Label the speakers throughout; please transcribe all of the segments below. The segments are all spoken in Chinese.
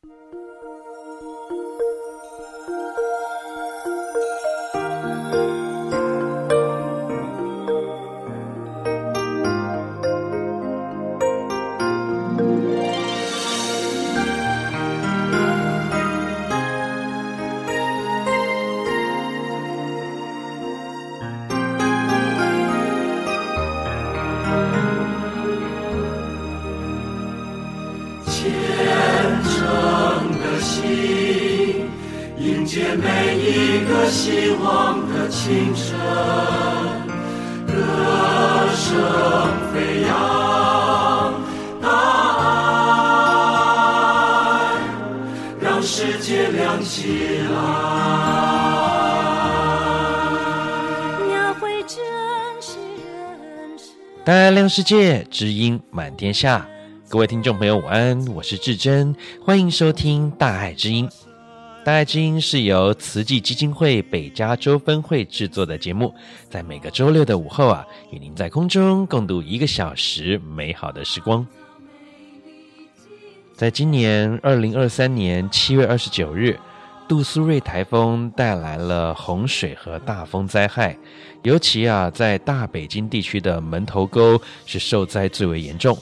Speaker 1: 大界，知音满天下。各位听众朋友，午安，我是志珍，欢迎收听大爱之音。大爱之音是由慈济基金会北加州分会制作的节目，在每个周六的午后啊，与您在空中共度一个小时美好的时光。在今年二零二三年七月二十九日，杜苏芮台风带来了洪水和大风灾害，尤其啊，在大北京地区的门头沟是受灾最为严重。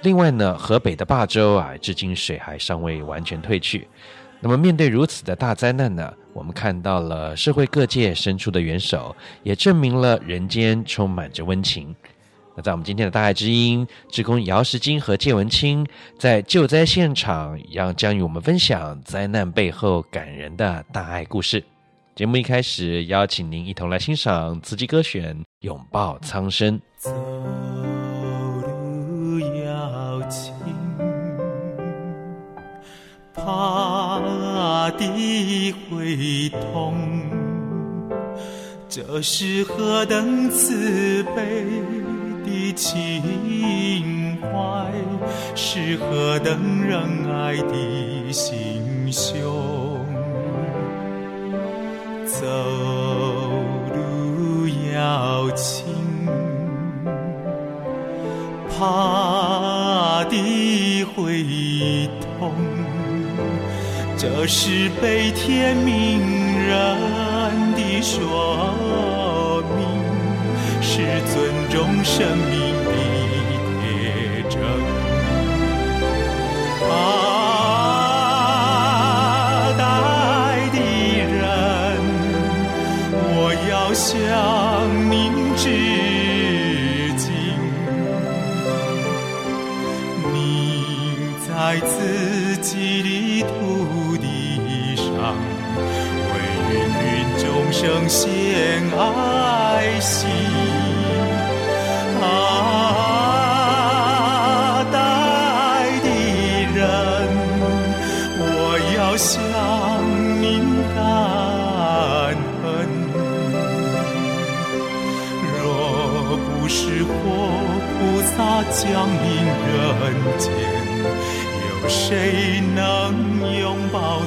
Speaker 1: 另外呢，河北的霸州啊，至今水还尚未完全退去。那么面对如此的大灾难呢，我们看到了社会各界伸出的援手，也证明了人间充满着温情。在我们今天的大爱之音，志工姚时金和谢文清在救灾现场，要将与我们分享灾难背后感人的大爱故事。节目一开始，邀请您一同来欣赏慈济歌选《拥抱苍生》。
Speaker 2: 走路要轻，怕地会痛，这是何等慈悲。情怀是何等仁爱的心胸，走路要轻，怕地会痛，这是悲天悯人的说。是尊重生命的铁证。啊，大爱的人，我要向您致敬。您在自己的土地上，为芸芸众生献爱心。降临人间，有谁能拥抱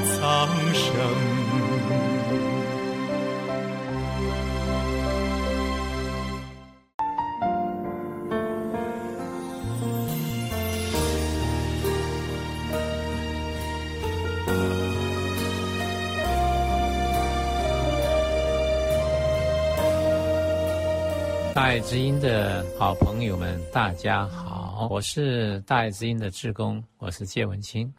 Speaker 3: 大爱之音的好朋友们，大家好，我是大爱之音的志工，我是谢文清，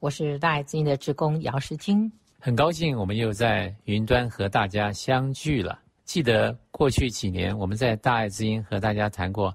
Speaker 4: 我是大爱之音的志工姚世金，
Speaker 3: 很高兴我们又在云端和大家相聚了。记得过去几年，我们在大爱之音和大家谈过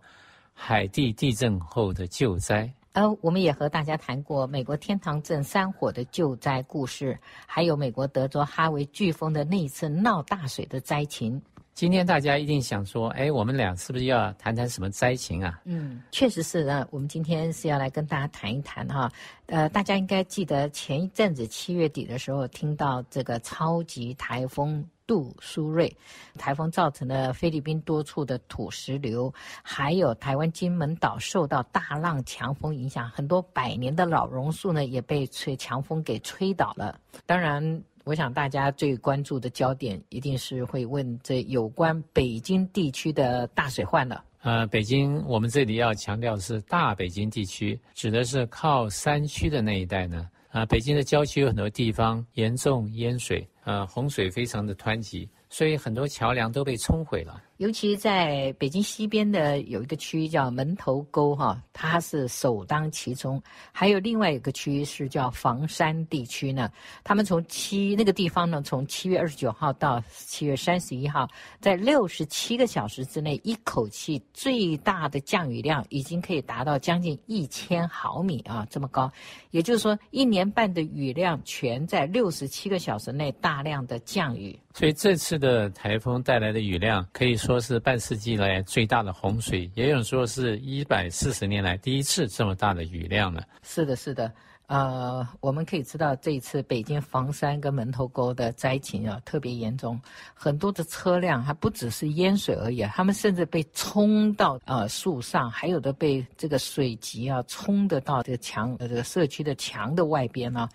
Speaker 3: 海地地震后的救灾，
Speaker 4: 呃，我们也和大家谈过美国天堂镇山火的救灾故事，还有美国德州哈维飓风的那一次闹大水的灾情。
Speaker 3: 今天大家一定想说，哎，我们俩是不是要谈谈什么灾情啊？
Speaker 4: 嗯，确实是呢。我们今天是要来跟大家谈一谈哈。呃，大家应该记得前一阵子七月底的时候，听到这个超级台风杜苏芮，台风造成了菲律宾多处的土石流，还有台湾金门岛受到大浪强风影响，很多百年的老榕树呢也被吹强风给吹倒了。当然。我想大家最关注的焦点一定是会问这有关北京地区的大水患的。
Speaker 3: 呃，北京我们这里要强调的是大北京地区，指的是靠山区的那一带呢。啊，北京的郊区有很多地方严重淹水，呃，洪水非常的湍急，所以很多桥梁都被冲毁了。
Speaker 4: 尤其在北京西边的有一个区叫门头沟哈，它是首当其冲。还有另外一个区是叫房山地区呢，他们从七那个地方呢，从七月二十九号到七月三十一号，在六十七个小时之内，一口气最大的降雨量已经可以达到将近一千毫米啊，这么高。也就是说，一年半的雨量全在六十七个小时内大量的降雨。
Speaker 3: 所以这次的台风带来的雨量可以说是半世纪来最大的洪水，也有说是一百四十年来第一次这么大的雨量了。
Speaker 4: 是的，是的。呃，我们可以知道这一次北京房山跟门头沟的灾情啊特别严重，很多的车辆还不只是淹水而已，他们甚至被冲到呃树上，还有的被这个水急啊冲得到这个墙呃这个社区的墙的外边呢、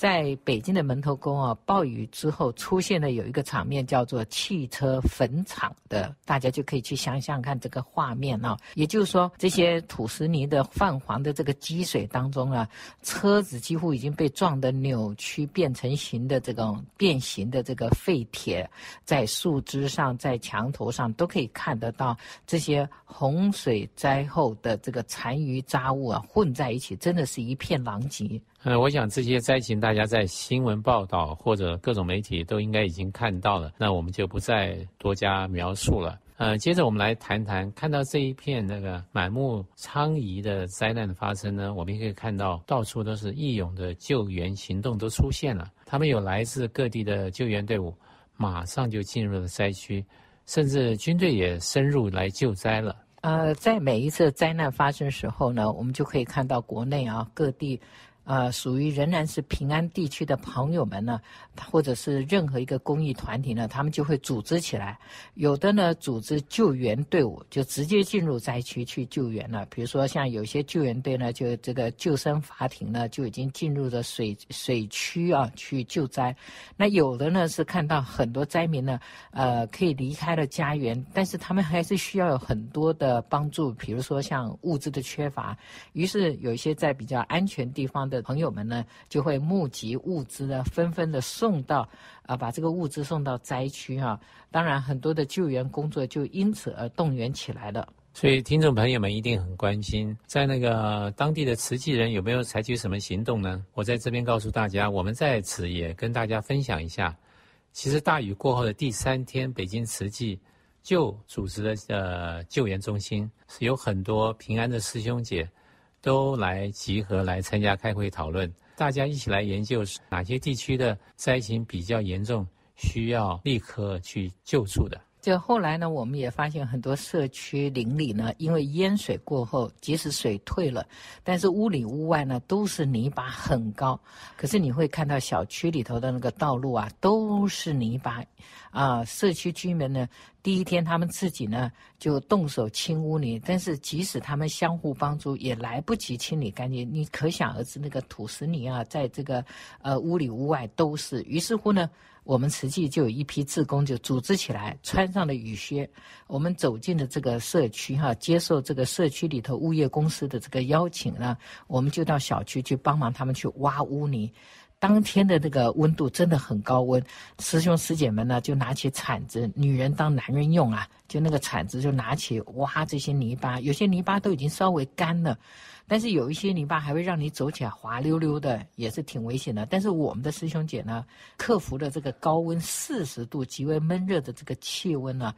Speaker 4: 在北京的门头沟啊，暴雨之后出现了有一个场面叫做汽车坟场的，大家就可以去想想看这个画面啊。也就是说，这些土石泥的泛黄的这个积水当中啊，车子几乎已经被撞得扭曲变成形的这种变形的这个废铁，在树枝上、在墙头上都可以看得到这些洪水灾后的这个残余杂物啊，混在一起，真的是一片狼藉。
Speaker 3: 呃，我想这些灾情大家在新闻报道或者各种媒体都应该已经看到了，那我们就不再多加描述了。呃，接着我们来谈谈，看到这一片那个满目疮痍的灾难的发生呢，我们可以看到到处都是义勇的救援行动都出现了，他们有来自各地的救援队伍，马上就进入了灾区，甚至军队也深入来救灾了。
Speaker 4: 呃，在每一次灾难发生时候呢，我们就可以看到国内啊各地。呃，属于仍然是平安地区的朋友们呢，或者是任何一个公益团体呢，他们就会组织起来。有的呢，组织救援队伍，就直接进入灾区去救援了。比如说，像有些救援队呢，就这个救生筏艇呢，就已经进入了水水区啊，去救灾。那有的呢，是看到很多灾民呢，呃，可以离开了家园，但是他们还是需要有很多的帮助，比如说像物资的缺乏。于是有一些在比较安全地方的。朋友们呢，就会募集物资呢，纷纷的送到，啊，把这个物资送到灾区哈、啊。当然，很多的救援工作就因此而动员起来了。
Speaker 3: 所以，听众朋友们一定很关心，在那个当地的慈济人有没有采取什么行动呢？我在这边告诉大家，我们在此也跟大家分享一下。其实大雨过后的第三天，北京慈济就组织了呃救援中心，是有很多平安的师兄姐。都来集合来参加开会讨论，大家一起来研究哪些地区的灾情比较严重，需要立刻去救助的。
Speaker 4: 就后来呢，我们也发现很多社区邻里呢，因为淹水过后，即使水退了，但是屋里屋外呢都是泥巴很高。可是你会看到小区里头的那个道路啊，都是泥巴。啊，社区居民呢，第一天他们自己呢就动手清污泥，但是即使他们相互帮助，也来不及清理干净。你可想而知，那个土石泥啊，在这个呃屋里屋外都是。于是乎呢。我们实际就有一批志工就组织起来，穿上了雨靴，我们走进了这个社区哈，接受这个社区里头物业公司的这个邀请呢，我们就到小区去帮忙他们去挖污泥。当天的那个温度真的很高温，师兄师姐们呢就拿起铲子，女人当男人用啊，就那个铲子就拿起挖这些泥巴，有些泥巴都已经稍微干了。但是有一些泥巴还会让你走起来滑溜溜的，也是挺危险的。但是我们的师兄姐呢，克服了这个高温四十度极为闷热的这个气温呢，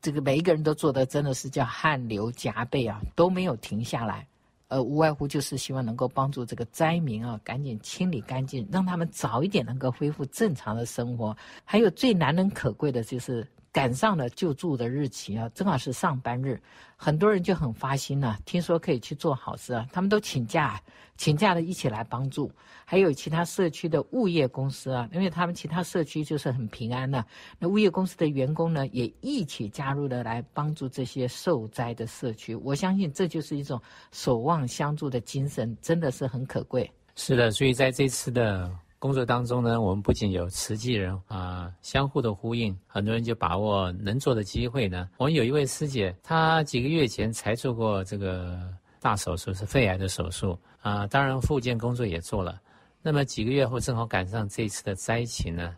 Speaker 4: 这个每一个人都做的真的是叫汗流浃背啊，都没有停下来。呃，无外乎就是希望能够帮助这个灾民啊，赶紧清理干净，让他们早一点能够恢复正常的生活。还有最难能可贵的就是。赶上了救助的日期啊，正好是上班日，很多人就很发心呐、听说可以去做好事啊，他们都请假，请假的一起来帮助。还有其他社区的物业公司啊，因为他们其他社区就是很平安的、那物业公司的员工呢，也一起加入了来帮助这些受灾的社区。我相信这就是一种守望相助的精神，真的是很可贵。
Speaker 3: 是的，所以在这次的。工作当中呢，我们不仅有慈济人啊、相互的呼应，很多人就把握能做的机会呢。我们有一位师姐，她几个月前才做过这个大手术，是肺癌的手术啊、当然复健工作也做了。那么几个月后正好赶上这次的灾情呢，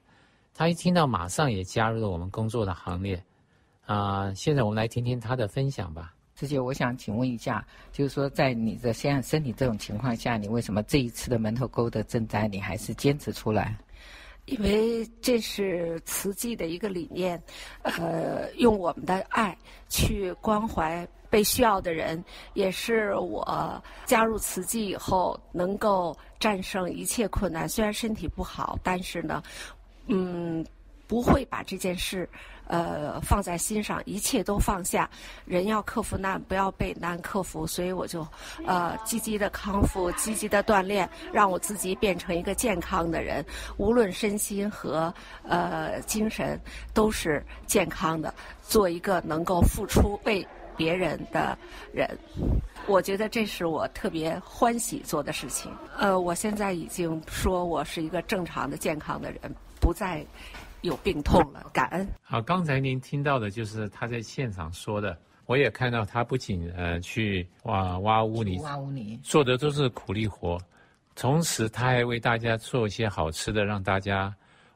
Speaker 3: 他一听到马上也加入了我们工作的行列。啊、现在我们来听听他的分享吧。
Speaker 4: 师姐，我想请问一下，就是说在你的现在身体这种情况下，你为什么这一次的门头沟的赈灾你还是坚持出来？
Speaker 5: 因为这是慈济的一个理念，呃，用我们的爱去关怀被需要的人，也是我加入慈济以后能够战胜一切困难。虽然身体不好，但是呢，嗯，不会把这件事。呃，放在心上，一切都放下。人要克服难，不要被难克服。所以我就，呃，积极的康复，积极的锻炼，让我自己变成一个健康的人。无论身心和呃精神都是健康的，做一个能够付出为别人的人。我觉得这是我特别欢喜做的事情。呃，我现在已经说我是一个正常的、健康的人，不再。有病痛了，感恩。
Speaker 3: 好，刚才您听到的就是他在现场说的。我也看到他不仅呃去挖挖污泥，
Speaker 4: 挖污泥
Speaker 3: 做的都是苦力活，同时他还为大家做一些好吃的，让大家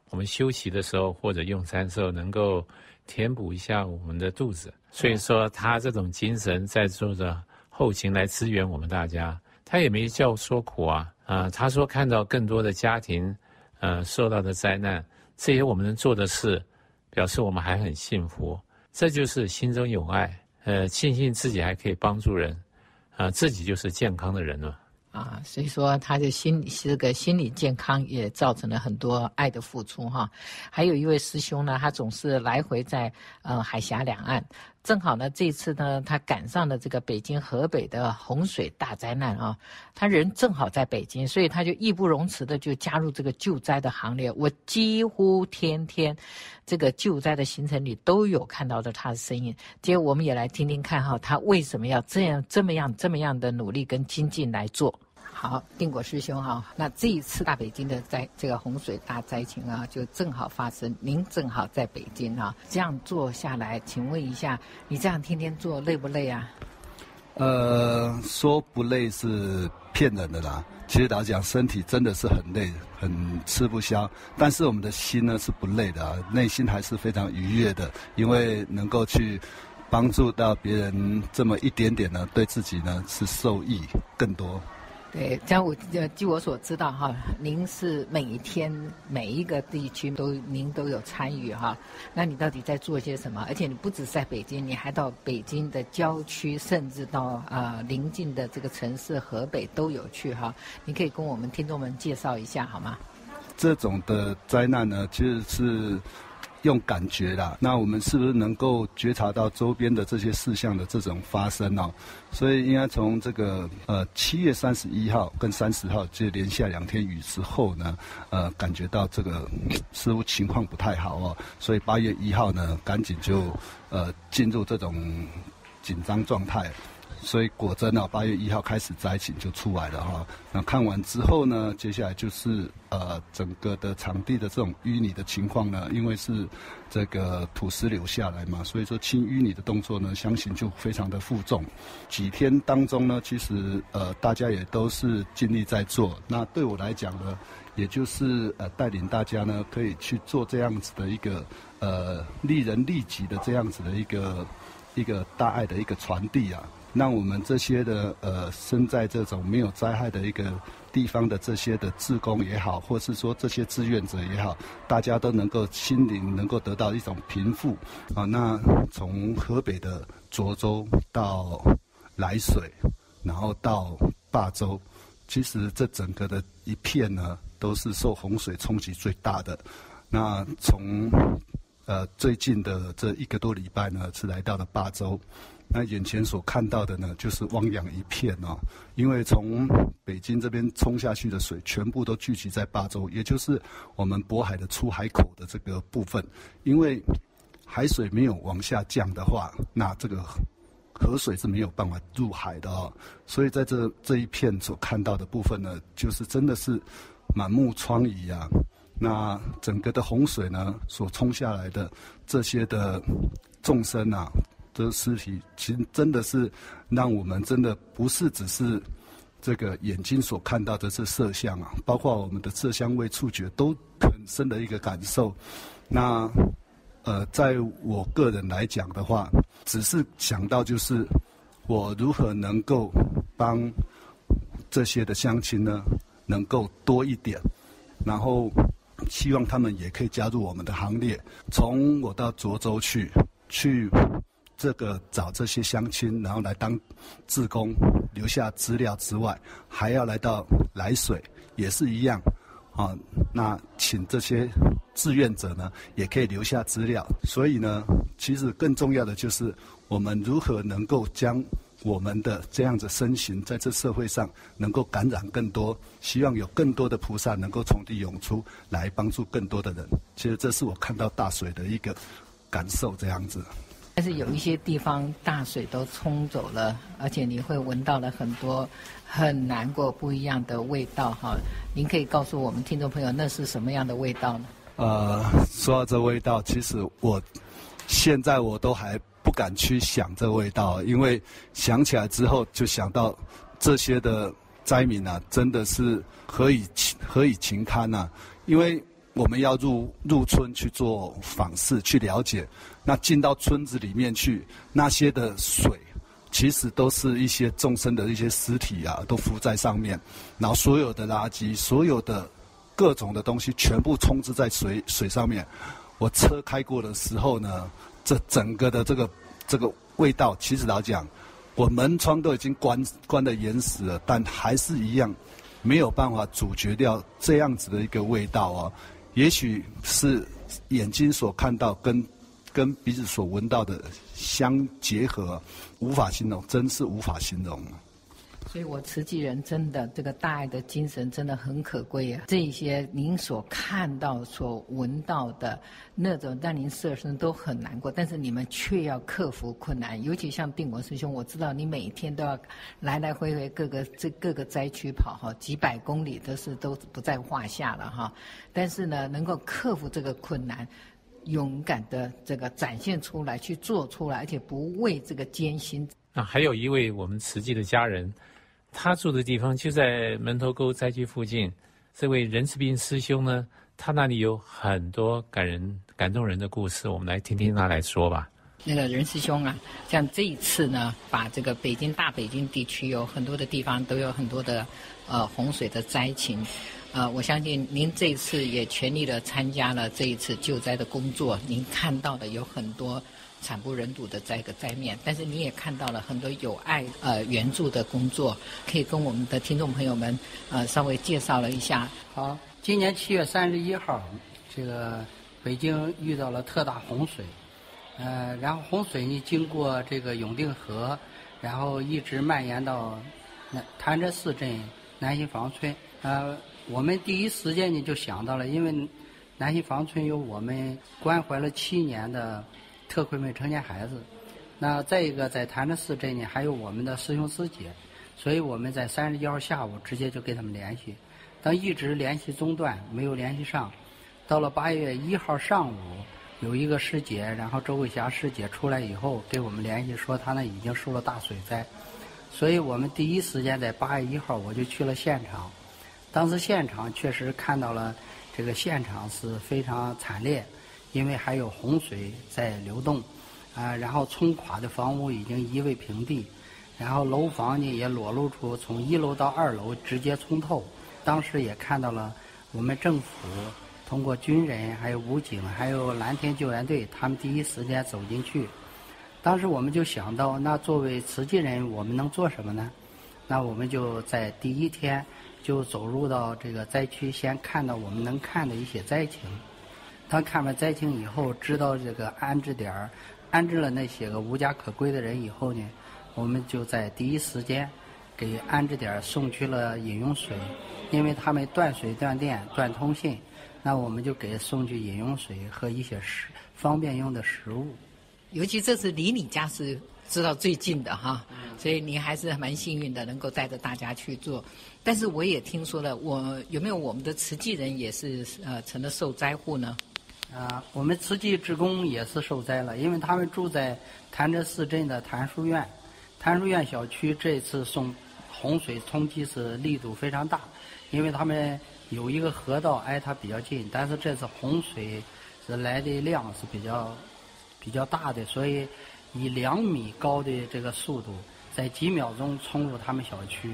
Speaker 3: 我们休息的时候或者用餐的时候能够填补一下我们的肚子。所以说他这种精神在做着后勤来支援我们大家，他也没叫说苦啊啊、呃，他说看到更多的家庭呃受到的灾难。这些我们能做的事，表示我们还很幸福。这就是心中有爱，呃，庆幸自己还可以帮助人，啊、自己就是健康的人了。
Speaker 4: 啊，所以说他的心理这个心理健康也造成了很多爱的付出哈。还有一位师兄呢，他总是来回在呃海峡两岸。正好呢，这次呢，他赶上了这个北京、河北的洪水大灾难啊，他人正好在北京，所以他就义不容辞的就加入这个救灾的行列。我几乎天天这个救灾的行程里都有看到的他的身影。今天我们也来听听看哈，他为什么要这样、这么样、这么样的努力跟精进来做。好，定国师兄哈，那这一次大北京的灾这个洪水大灾情啊，就正好发生，您正好在北京啊，这样做下来，请问一下，你这样天天做累不累啊？
Speaker 6: 呃，说不累是骗人的啦。其实老实讲，身体真的是很累，很吃不消。但是我们的心呢是不累的啊，内心还是非常愉悦的，因为能够去帮助到别人这么一点点呢，对自己呢是受益更多。
Speaker 4: 对，像我呃，据我所知道哈，您是每一天每一个地区都您都有参与哈。那你到底在做些什么？而且你不止在北京，你还到北京的郊区，甚至到啊、呃、邻近的这个城市河北都有去哈。你可以跟我们听众们介绍一下好吗？
Speaker 6: 这种的灾难呢，其实是。用感觉啦，那我们是不是能够觉察到周边的这些事项的这种发生呢？所以应该从这个呃七月三十一号跟三十号就连下两天雨之后呢，呃感觉到这个似乎情况不太好哦，所以八月一号呢赶紧就呃进入这种紧张状态。所以果真呢，八月一号开始灾情就出来了哈。那看完之后呢，接下来就是呃整个的场地的这种淤泥的情况呢，因为是这个土石流下来嘛，所以说清淤泥的动作呢，相信就非常的负重。几天当中呢，其实呃大家也都是尽力在做。那对我来讲呢，也就是呃带领大家呢，可以去做这样子的一个呃利人利己的这样子的一个一个大爱的一个传递啊。让我们这些的呃，身在这种没有灾害的一个地方的这些的志工也好，或是说这些志愿者也好，大家都能够心灵能够得到一种平复啊。那从河北的涿州到涞水，然后到霸州，其实这整个的一片呢，都是受洪水冲击最大的。那从呃最近的这一个多礼拜呢，是来到了霸州。那眼前所看到的呢，就是汪洋一片哦，因为从北京这边冲下去的水，全部都聚集在霸州，也就是我们渤海的出海口的这个部分。因为海水没有往下降的话，那这个河水是没有办法入海的哦。所以在这这一片所看到的部分呢，就是真的是满目疮痍啊。那整个的洪水呢，所冲下来的这些的众生啊。的尸体其实真的是让我们真的不是只是这个眼睛所看到的这色相啊，包括我们的色香味触觉，都很深的一个感受。那呃，在我个人来讲的话，只是想到就是我如何能够帮这些的乡亲呢，能够多一点，然后希望他们也可以加入我们的行列。从我到涿州去，去。这个找这些乡亲，然后来当志工，留下资料之外，还要来到来水，也是一样，啊，那请这些志愿者呢，也可以留下资料。所以呢，其实更重要的就是我们如何能够将我们的这样子身形，在这社会上能够感染更多，希望有更多的菩萨能够从地涌出来帮助更多的人。其实这是我看到大水的一个感受，这样子。
Speaker 4: 但是有一些地方大水都冲走了，而且你会闻到了很多很难过、不一样的味道哈。您可以告诉我们听众朋友，那是什么样的味道呢？
Speaker 6: 呃，说到这味道，其实我现在我都还不敢去想这味道，因为想起来之后就想到这些的灾民啊，真的是何以何以情堪呐？因为。我们要入入村去做访视，去了解。那进到村子里面去，那些的水，其实都是一些众生的一些尸体啊，都浮在上面。然后所有的垃圾，所有的各种的东西，全部充斥在水水上面。我车开过的时候呢，这整个的这个这个味道，其实老讲，我门窗都已经关关的严实了，但还是一样，没有办法阻绝掉这样子的一个味道啊。也许是眼睛所看到跟跟鼻子所闻到的相结合，无法形容，真是无法形容。
Speaker 4: 所以我慈济人真的这个大爱的精神真的很可贵啊！这一些您所看到、所闻到的那种让您色身都很难过，但是你们却要克服困难。尤其像定国师兄，我知道你每天都要来来回回各个这各个灾区跑哈，几百公里都是都不在话下了哈。但是呢，能够克服这个困难，勇敢的这个展现出来，去做出来，而且不畏这个艰辛。
Speaker 3: 啊，还有一位我们慈济的家人。他住的地方就在门头沟灾区附近。这位任慈斌师兄呢，他那里有很多感人、感动人的故事，我们来听听他来说吧。
Speaker 4: 那个任师兄啊，像这一次呢，把这个北京大北京地区有很多的地方都有很多的呃洪水的灾情，呃，我相信您这一次也全力的参加了这一次救灾的工作，您看到的有很多。惨不忍睹的灾个灾面，但是你也看到了很多有爱呃援助的工作，可以跟我们的听众朋友们呃稍微介绍了一下。
Speaker 7: 好，今年七月三十一号，这个北京遇到了特大洪水，呃，然后洪水呢经过这个永定河，然后一直蔓延到南潭柘寺镇南新房村。呃，我们第一时间呢就想到了，因为南溪房村有我们关怀了七年的。特困未成年孩子，那再一个在潭柘寺镇呢，还有我们的师兄师姐，所以我们在三十一号下午直接就跟他们联系，但一直联系中断，没有联系上。到了八月一号上午，有一个师姐，然后周慧霞师姐出来以后给我们联系说，她那已经受了大水灾，所以我们第一时间在八月一号我就去了现场，当时现场确实看到了这个现场是非常惨烈。因为还有洪水在流动，啊，然后冲垮的房屋已经夷为平地，然后楼房呢也裸露出从一楼到二楼直接冲透。当时也看到了我们政府通过军人、还有武警、还有蓝天救援队，他们第一时间走进去。当时我们就想到，那作为慈济人，我们能做什么呢？那我们就在第一天就走入到这个灾区，先看到我们能看的一些灾情。当看完灾情以后，知道这个安置点儿，安置了那些个无家可归的人以后呢，我们就在第一时间给安置点儿送去了饮用水，因为他们断水断电断通信，那我们就给送去饮用水和一些食方便用的食物。
Speaker 4: 尤其这次离你家是知道最近的哈，所以你还是蛮幸运的，能够带着大家去做。但是我也听说了，我有没有我们的慈济人也是呃成了受灾户呢？
Speaker 7: 啊，我们慈济职工也是受灾了，因为他们住在潭柘寺镇的潭书院，潭书院小区这次受洪水冲击是力度非常大，因为他们有一个河道挨它比较近，但是这次洪水是来的量是比较比较大的，所以以两米高的这个速度，在几秒钟冲入他们小区。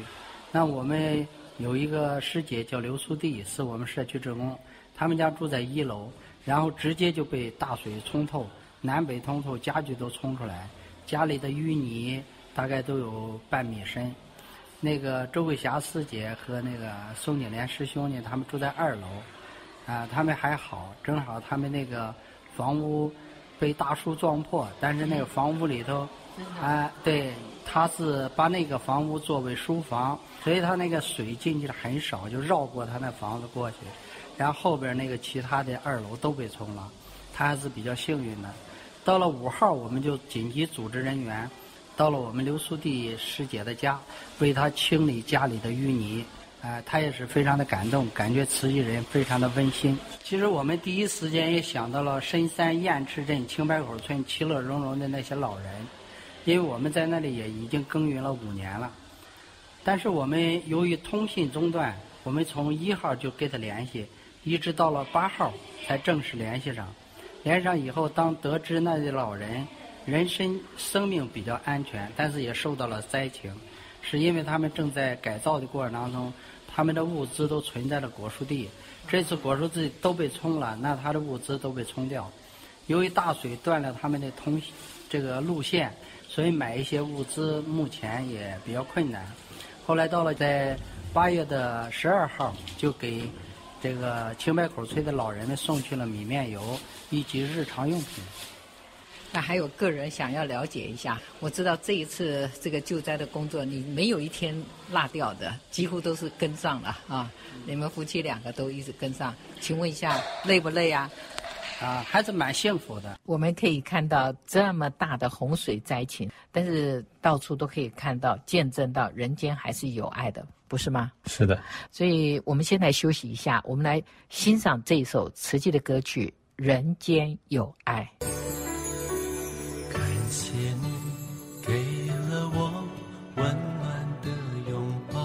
Speaker 7: 那我们有一个师姐叫刘素娣，是我们社区职工，他们家住在一楼，然后直接就被大水冲透，南北通透，家具都冲出来，家里的淤泥大概都有半米深。那个周桂霞师姐和那个宋景莲师兄呢，他们住在二楼，啊，他们还好，正好他们那个房屋被大树撞破，但是那个房屋里头，啊，对。他是把那个房屋作为书房，所以他那个水进去的很少，就绕过他那房子过去，然后后边那个其他的二楼都被冲了，他还是比较幸运的。到了五号，我们就紧急组织人员到了我们刘苏娣师姐的家，为她清理家里的淤泥，啊，她也是非常的感动，感觉慈溪人非常的温馨。其实我们第一时间也想到了深山堰池镇青白口村其乐融融的那些老人。因为我们在那里也已经耕耘了五年了，但是我们由于通信中断，我们从一号就跟他联系，一直到了八号才正式联系上。联系上以后，当得知那些老人人身生命比较安全，但是也受到了灾情，是因为他们正在改造的过程当中，他们的物资都存在了果树地，这次果树地都被冲了，那他的物资都被冲掉。由于大水断了他们的通这个路线。所以买一些物资目前也比较困难。后来到了在八月的十二号，就给这个青白口村的老人们送去了米面油以及日常用品。
Speaker 4: 那还有个人想要了解一下，我知道这一次这个救灾的工作，你没有一天落掉的，几乎都是跟上了啊。你们夫妻两个都一直跟上，请问一下累不累啊？
Speaker 7: 啊，还是蛮幸福的。
Speaker 4: 我们可以看到这么大的洪水灾情，但是到处都可以看到、见证到人间还是有爱的，不是吗？
Speaker 3: 是的。
Speaker 4: 所以我们先来休息一下，我们来欣赏这一首慈济的歌曲《人间有爱》。
Speaker 2: 感谢你给了我温暖的拥抱，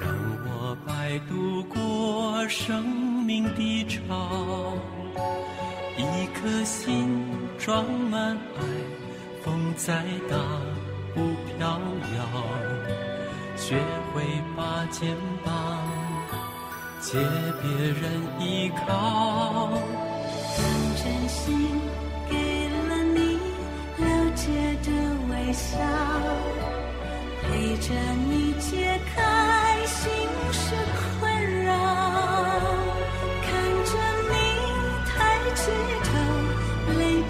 Speaker 2: 让我摆渡生命的潮，一颗心装满爱，风再大不飘摇，学会把肩膀借别人依靠。
Speaker 8: 当真心给了你了解的微笑，陪着你解开心事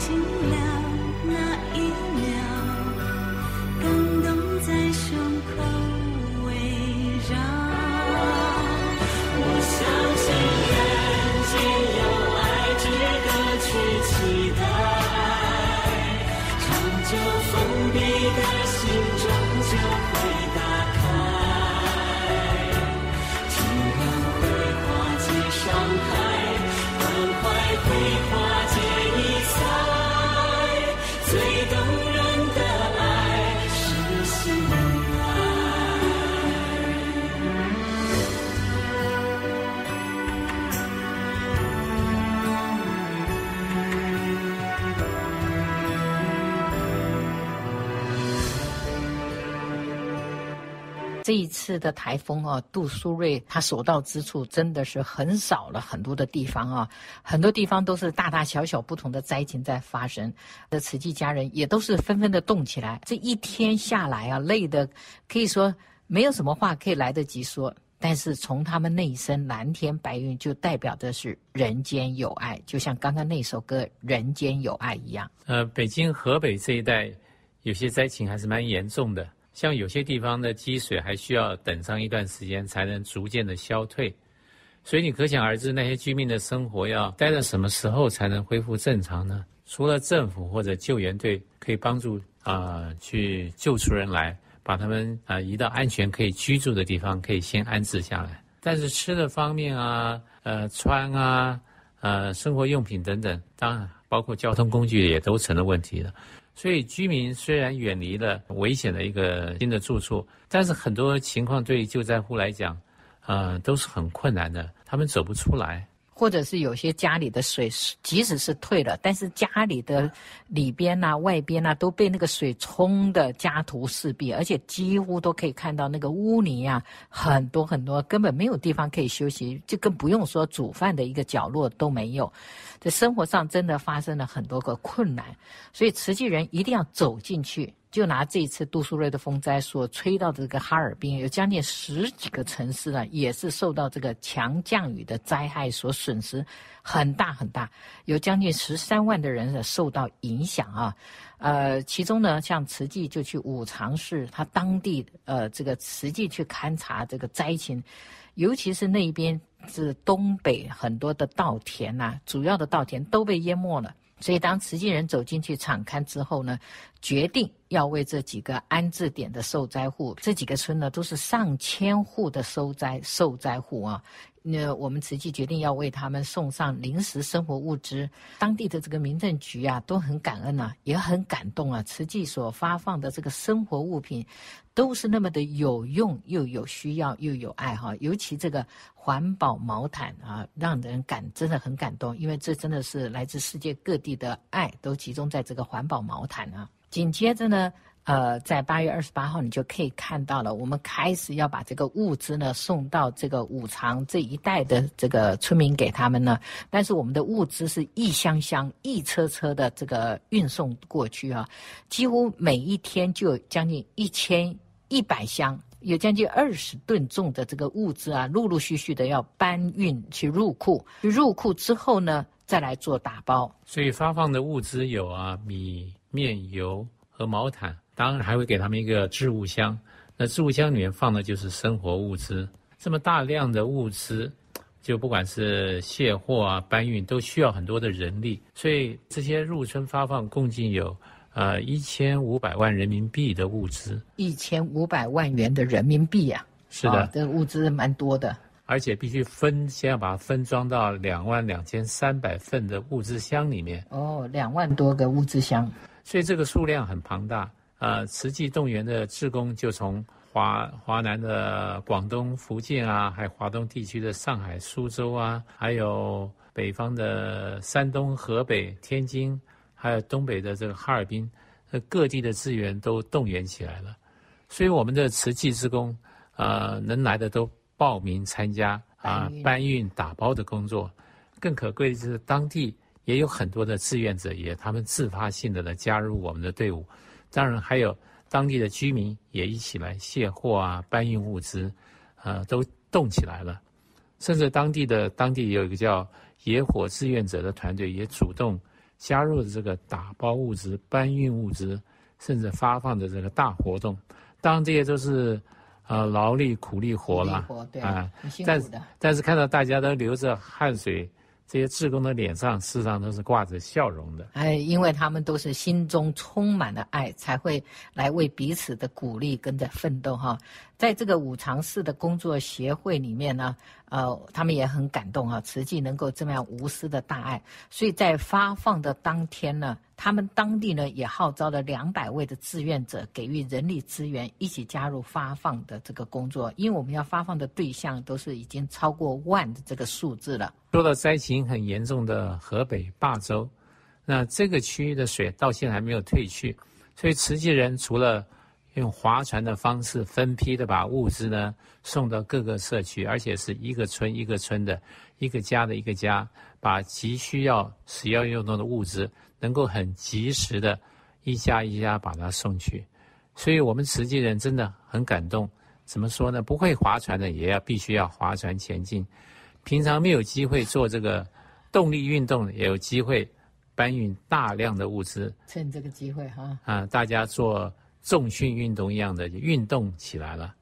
Speaker 8: 头，泪尽了那一秒，感动在胸口围绕。
Speaker 2: 我相信人间有爱，值得去期待。长久封闭的心，终究
Speaker 4: 这一次的台风啊，杜苏芮，它所到之处真的是横扫了很多的地方啊，很多地方都是大大小小不同的灾情在发生。的慈济家人也都是纷纷的动起来。这一天下来啊，累的可以说没有什么话可以来得及说。但是从他们那一声蓝天白云，就代表的是人间有爱，就像刚刚那首歌《人间有爱》一样。
Speaker 3: 呃，北京、河北这一带有些灾情还是蛮严重的。像有些地方的积水还需要等上一段时间才能逐渐的消退，所以你可想而知，那些居民的生活要待到什么时候才能恢复正常呢？除了政府或者救援队可以帮助啊、去救出人来，把他们啊、移到安全可以居住的地方，可以先安置下来。但是吃的方面啊，呃，穿啊，呃，生活用品等等，当然包括交通工具也都成了问题了。所以居民虽然远离了危险的一个新的住处，但是很多情况对救灾户来讲，呃，都是很困难的，他们走不出来。
Speaker 4: 或者是有些家里的水，即使是退了，但是家里的里边呐、外边呐、都被那个水冲得家徒四壁，而且几乎都可以看到那个污泥啊，很多很多，根本没有地方可以休息，就更不用说煮饭的一个角落都没有。这生活上真的发生了很多个困难，所以慈济人一定要走进去。就拿这一次杜苏芮的风灾所吹到的这个哈尔滨，有将近十几个城市呢，也是受到这个强降雨的灾害所损失很大很大，有将近十三万的人受到影响啊。呃，其中呢，像慈济就去五常市，他当地呃这个慈济去勘察这个灾情，尤其是那一边是东北很多的稻田呐、主要的稻田都被淹没了。所以，当慈济人走进去敞开之后呢，决定要为这几个安置点的受灾户，这几个村呢都是上千户的受灾受灾户啊。那我们慈济决定要为他们送上临时生活物资，当地的这个民政局啊都很感恩啊，也很感动啊。慈济所发放的这个生活物品，都是那么的有用，又有需要，又有爱哈。尤其这个环保毛毯啊，让人感真的很感动，因为这真的是来自世界各地的爱，都集中在这个环保毛毯啊。紧接着呢。呃，在八月二十八号，你就可以看到了，我们开始要把这个物资呢送到这个五常这一带的这个村民给他们呢。但是我们的物资是一箱箱、一车车的这个运送过去啊，几乎每一天就有将近一千一百箱，有将近二十吨重的这个物资啊，陆陆续续的要搬运去入库。入库之后呢，再来做打包。
Speaker 3: 所以发放的物资有啊，米、面、油和毛毯。当然还会给他们一个置物箱，那置物箱里面放的就是生活物资。这么大量的物资，就不管是卸货啊、搬运，都需要很多的人力。所以这些入村发放共计有呃一千五百万人民币的物资，
Speaker 4: 一千五百万元的人民币呀、啊。
Speaker 3: 是的，
Speaker 4: 哦、这个物资蛮多的，
Speaker 3: 而且必须分，先要把它分装到两万两千三百份的物资箱里面。
Speaker 4: 哦，两万多个物资箱，
Speaker 3: 所以这个数量很庞大。呃，慈济动员的志工就从华华南的广东、福建啊，还有华东地区的上海、苏州啊，还有北方的山东、河北、天津，还有东北的这个哈尔滨，各地的资源都动员起来了。所以我们的慈济志工，呃，能来的都报名参加啊，搬运打包的工作。更可贵的是，当地也有很多的志愿者，也他们自发性的来加入我们的队伍。当然，还有当地的居民也一起来卸货啊，搬运物资，呃，都动起来了。甚至当地的当地有一个叫野火志愿者的团队，也主动加入了这个打包物资、搬运物资，甚至发放的这个大活动。当然，这些都是呃劳力苦力活了啊。但是但是看到大家都流着汗水。这些志工的脸上，事实上都是挂着笑容的。
Speaker 4: 哎，因为他们都是心中充满了爱，才会来为彼此的鼓励跟着奋斗哈。在这个五常市的工作协会里面呢，呃，他们也很感动啊，慈济能够这么样无私的大爱，所以在发放的当天呢，他们当地呢也号召了两百位的志愿者，给予人力资源，一起加入发放的这个工作。因为我们要发放的对象都是已经超过万的这个数字了。
Speaker 3: 说到灾情很严重的河北霸州，那这个区域的水到现在还没有退去，所以慈济人除了用划船的方式分批的把物资呢送到各个社区，而且是一个村一个村的，一个家的一个家，把急需要使要用到的物资能够很及时的一家一家把它送去。所以我们慈济人真的很感动。怎么说呢？不会划船的也要必须要划船前进。平常没有机会做这个动力运动，也有机会搬运大量的物资。
Speaker 4: 趁这个机会哈
Speaker 3: 啊，大家做。重训运动一样的运动起来了，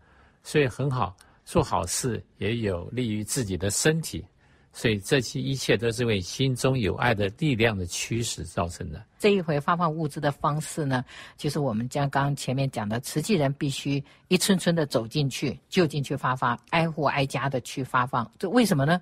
Speaker 3: 所以很好，做好事也有利于自己的身体，所以这些一切都是为心中有爱的力量的驱使造成的。
Speaker 4: 这一回发放物资的方式呢，就是我们将刚前面讲的，慈济人必须一村村的走进去，就近去发放，挨户挨家的去发放。这为什么呢？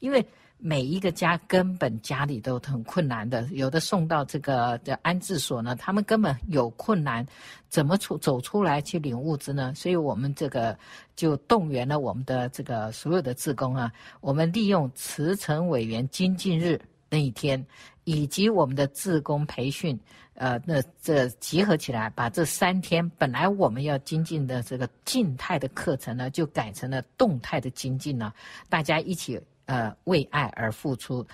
Speaker 4: 因为每一个家根本家里都很困难的，有的送到这个的安置所呢，他们根本有困难，怎么出走出来去领物资呢？所以我们这个就动员了我们的这个所有的职工啊，我们利用慈诚委员精进日那一天，以及我们的职工培训，呃，那这结合起来，把这三天本来我们要精进的这个静态的课程呢，就改成了动态的精进了，大家一起。呃，为爱而付出，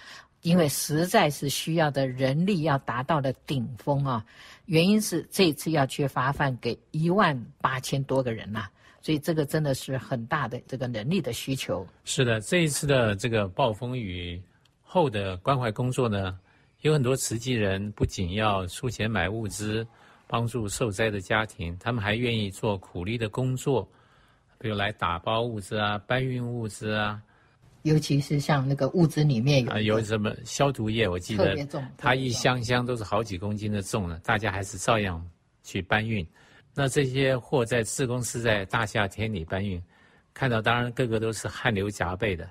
Speaker 4: 因为实在是需要的人力要达到了顶峰啊。原因是这次要去发放给一万八千多个人呐、所以这个真的是很大的这个人力的需求。
Speaker 3: 是的，这一次的这个暴风雨后的关怀工作呢，有很多慈济人不仅要出钱买物资帮助受灾的家庭，他们还愿意做苦力的工作，比如来打包物资啊，搬运物资啊。
Speaker 4: 尤其是像那个物资里面有
Speaker 3: 啊，有什么消毒液，我记得它一箱箱都是好几公斤的重呢，大家还是照样去搬运。那这些货在自公司在大夏天里搬运，看到当然个个都是汗流浃背的，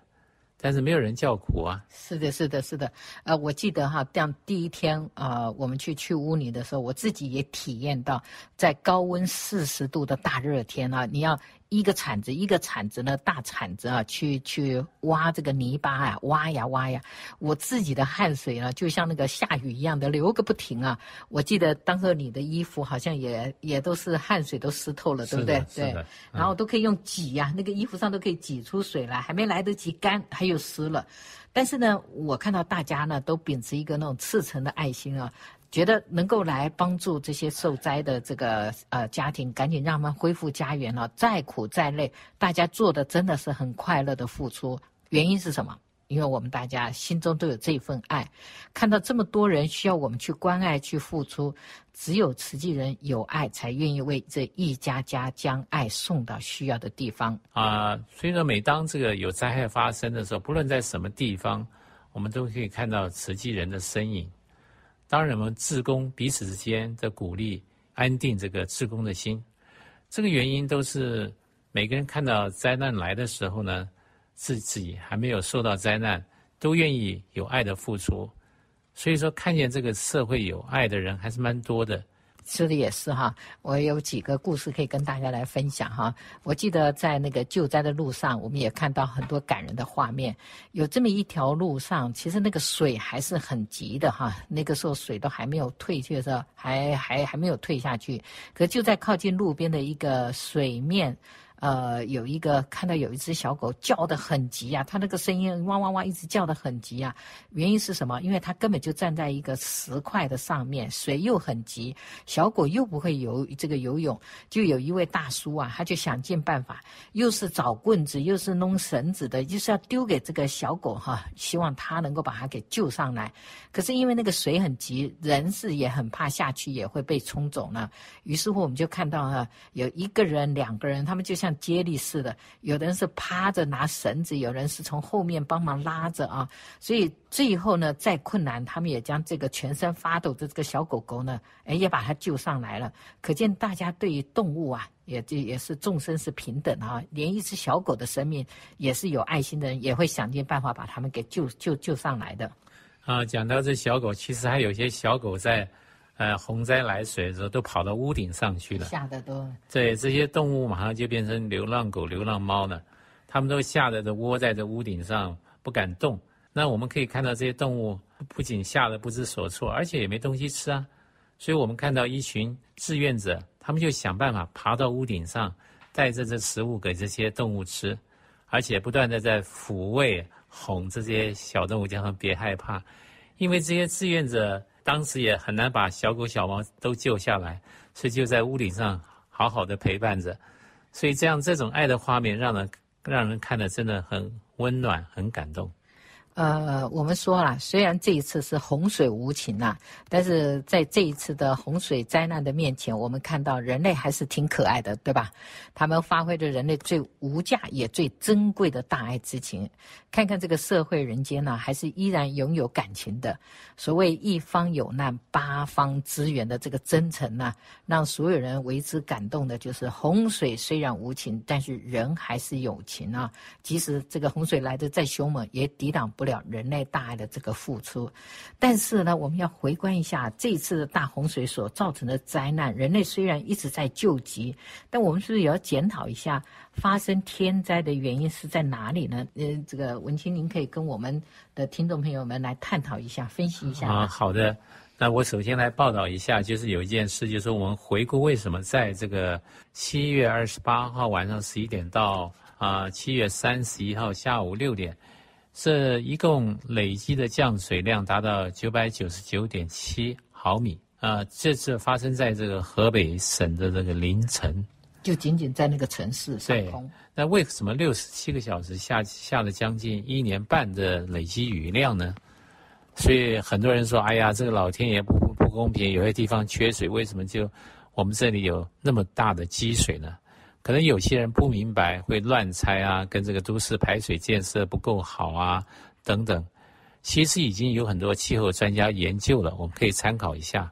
Speaker 3: 但是没有人叫苦啊。
Speaker 4: 是的，是的，是的。呃，我记得哈，这样第一天啊、呃，我们去去污泥的时候，我自己也体验到，在高温四十度的大热天啊，你要。一个铲子，一个铲子呢，大铲子啊，去去挖这个泥巴啊，挖呀挖呀，我自己的汗水呢，就像那个下雨一样的流个不停啊。我记得当时你的衣服好像也也都是汗水都湿透了，对不对？对。然后都可以用挤呀、啊，那个衣服上都可以挤出水来，还没来得及干，它又湿了。但是呢，我看到大家呢都秉持一个那种赤诚的爱心啊。觉得能够来帮助这些受灾的这个呃家庭，赶紧让他们恢复家园了。再苦再累，大家做的真的是很快乐的付出。原因是什么？因为我们大家心中都有这份爱，看到这么多人需要我们去关爱、去付出，只有慈济人有爱，才愿意为这一家家将爱送到需要的地方
Speaker 3: 啊。所以说，每当这个有灾害发生的时候，不论在什么地方，我们都可以看到慈济人的身影。当人，们自工彼此之间的鼓励，安定这个自工的心。这个原因都是每个人看到灾难来的时候呢，自己还没有受到灾难，都愿意有爱的付出。所以说，看见这个社会有爱的人还是蛮多的。
Speaker 4: 说的也是哈，我有几个故事可以跟大家来分享哈。我记得在那个救灾的路上，我们也看到很多感人的画面。有这么一条路上，其实那个水还是很急的哈。那个时候水都还没有退去的时候，还还还没有退下去。可就在靠近路边的一个水面。呃，有一个看到有一只小狗叫得很急啊，它那个声音汪汪汪一直叫得很急啊。原因是什么？因为它根本就站在一个石块的上面，水又很急，小狗又不会游这个游泳，就有一位大叔啊，他就想尽办法，又是找棍子，又是弄绳子的，就是要丢给这个小狗哈，希望它能够把它给救上来。可是因为那个水很急，人是也很怕下去也会被冲走呢。于是乎我们就看到哈，有一个人、两个人，他们就像。接力似的，有的人是趴着拿绳子，有人是从后面帮忙拉着啊。所以最后呢，再困难，他们也将这个全身发抖的这个小狗狗呢，哎，也把它救上来了。可见大家对于动物啊，也这也是众生是平等啊。连一只小狗的生命，也是有爱心的人也会想尽办法把他们给救救救上来的。
Speaker 3: 啊，讲到这小狗，其实还有些小狗在。呃，洪灾来水的时候，都跑到屋顶上去了，
Speaker 4: 吓得都。
Speaker 3: 对，这些动物马上就变成流浪狗、流浪猫了，它们都吓得都窝在这屋顶上不敢动。那我们可以看到这些动物不仅吓得不知所措，而且也没东西吃啊。所以我们看到一群志愿者，他们就想办法爬到屋顶上，带着这食物给这些动物吃，而且不断的在抚慰、哄这些小动物，叫他们别害怕，因为这些志愿者。当时也很难把小狗小猫都救下来，所以就在屋顶上好好的陪伴着。所以这样这种爱的画面，让人让人看的真的很温暖，很感动。
Speaker 4: 呃，我们说了，虽然这一次是洪水无情呐、但是在这一次的洪水灾难的面前，我们看到人类还是挺可爱的，对吧？他们发挥着人类最无价也最珍贵的大爱之情。看看这个社会人间呢、还是依然拥有感情的。所谓一方有难，八方支援的这个真诚呢、让所有人为之感动的，就是洪水虽然无情，但是人还是有情啊。即使这个洪水来得再凶猛，也抵挡不不了人类大爱的这个付出，但是呢，我们要回观一下这次的大洪水所造成的灾难。人类虽然一直在救急，但我们是不是也要检讨一下发生天灾的原因是在哪里呢？呃，这个文清，您可以跟我们的听众朋友们来探讨一下、分析一下。
Speaker 3: 啊，好的。那我首先来报道一下，就是有一件事，就是我们回顾为什么在这个七月二十八号晚上十一点到啊七月三十一号下午六点。这一共累积的降水量达到九百九十九点七毫米啊！这次发生在这个河北省的这个临城，
Speaker 4: 就仅仅在那个城市上空。
Speaker 3: 对，那为什么六十七个小时下下了将近一年半的累积雨量呢？所以很多人说：“哎呀，这个老天爷不不公平，有些地方缺水，为什么就我们这里有那么大的积水呢？”可能有些人不明白，会乱猜啊，跟这个都市排水建设不够好啊，等等。其实已经有很多气候专家研究了，我们可以参考一下。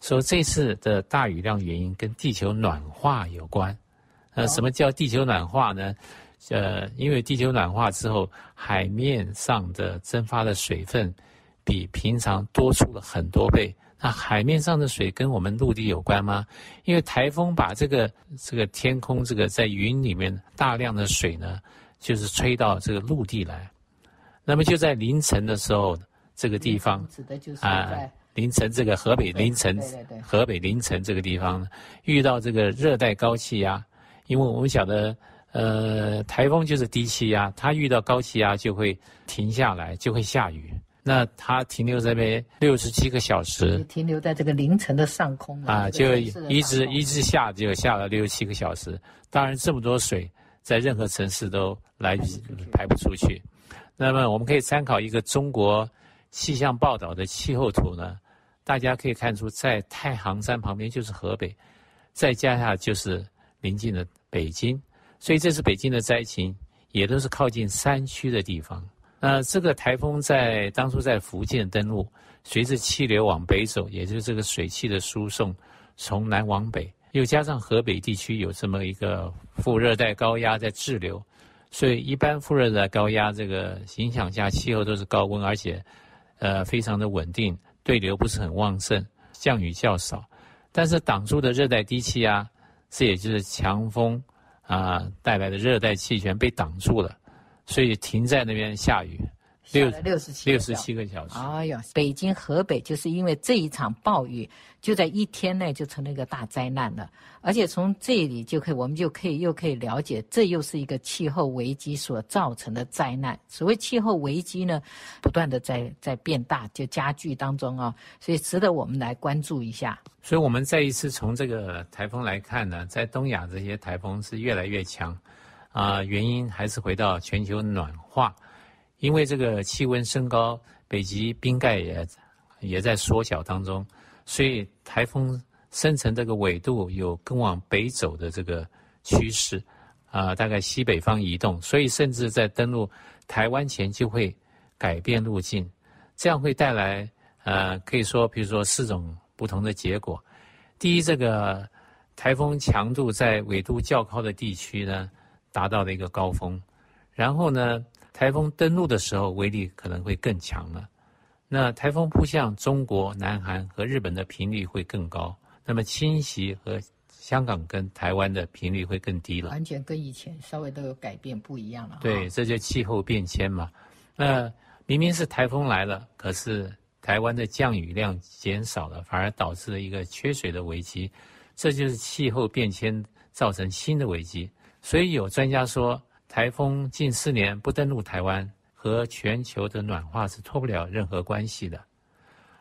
Speaker 3: 说这次的大雨量原因跟地球暖化有关。呃，什么叫地球暖化呢？呃，因为地球暖化之后，海面上的蒸发的水分比平常多出了很多倍。那海面上的水跟我们陆地有关吗？因为台风把这个这个天空这个在云里面大量的水呢，就是吹到这个陆地来。那么就在凌晨的时候，这个地方啊，凌晨这个河北凌晨，河北凌晨这个地方遇到这个热带高气压，因为我们晓得，呃，台风就是低气压，它遇到高气压就会停下来，就会下雨。那它停留在那六十七个小时，
Speaker 4: 停留在这个凌晨的上空
Speaker 3: 啊，就一直一直下，就下了六十七个小时。当然，这么多水在任何城市都来排不出去。那么，我们可以参考一个中国气象报道的气候图呢，大家可以看出，在太行山旁边就是河北，再加下就是临近的北京，所以这是北京的灾情，也都是靠近山区的地方。那这个台风在当初在福建登陆，随着气流往北走，也就是这个水汽的输送从南往北，又加上河北地区有这么一个副热带高压在滞留，所以一般副热带高压这个影响下，气候都是高温，而且呃非常的稳定，对流不是很旺盛，降雨较少。但是挡住的热带低气压，这也就是强风啊、带来的热带气旋被挡住了。所以停在那边下雨，
Speaker 4: 六六十七
Speaker 3: 六十七个小时。
Speaker 4: 哎呀，北京、河北就是因为这一场暴雨，就在一天内就成了一个大灾难了。而且从这里就可以，我们就可以又可以了解，这又是一个气候危机所造成的灾难。所谓气候危机呢，不断的在在变大，就加剧当中啊、哦，所以值得我们来关注一下。
Speaker 3: 所以我们再一次从这个台风来看呢，在东亚这些台风是越来越强。啊，原因还是回到全球暖化，因为这个气温升高，北极冰盖也也在缩小当中，所以台风生成这个纬度有更往北走的这个趋势，啊，大概西北方移动，所以甚至在登陆台湾前就会改变路径，这样会带来呃，可以说，比如说四种不同的结果。第一，这个台风强度在纬度较高的地区呢，达到了一个高峰，然后呢，台风登陆的时候威力可能会更强了。那台风扑向中国、南韩和日本的频率会更高，那么侵袭和香港跟台湾的频率会更低了。
Speaker 4: 完全跟以前稍微都有改变，不一样了。
Speaker 3: 对，这就气候变迁嘛。那明明是台风来了，可是台湾的降雨量减少了，反而导致了一个缺水的危机。这就是气候变迁造成新的危机。所以有专家说，台风近四年不登陆台湾，和全球的暖化是脱不了任何关系的。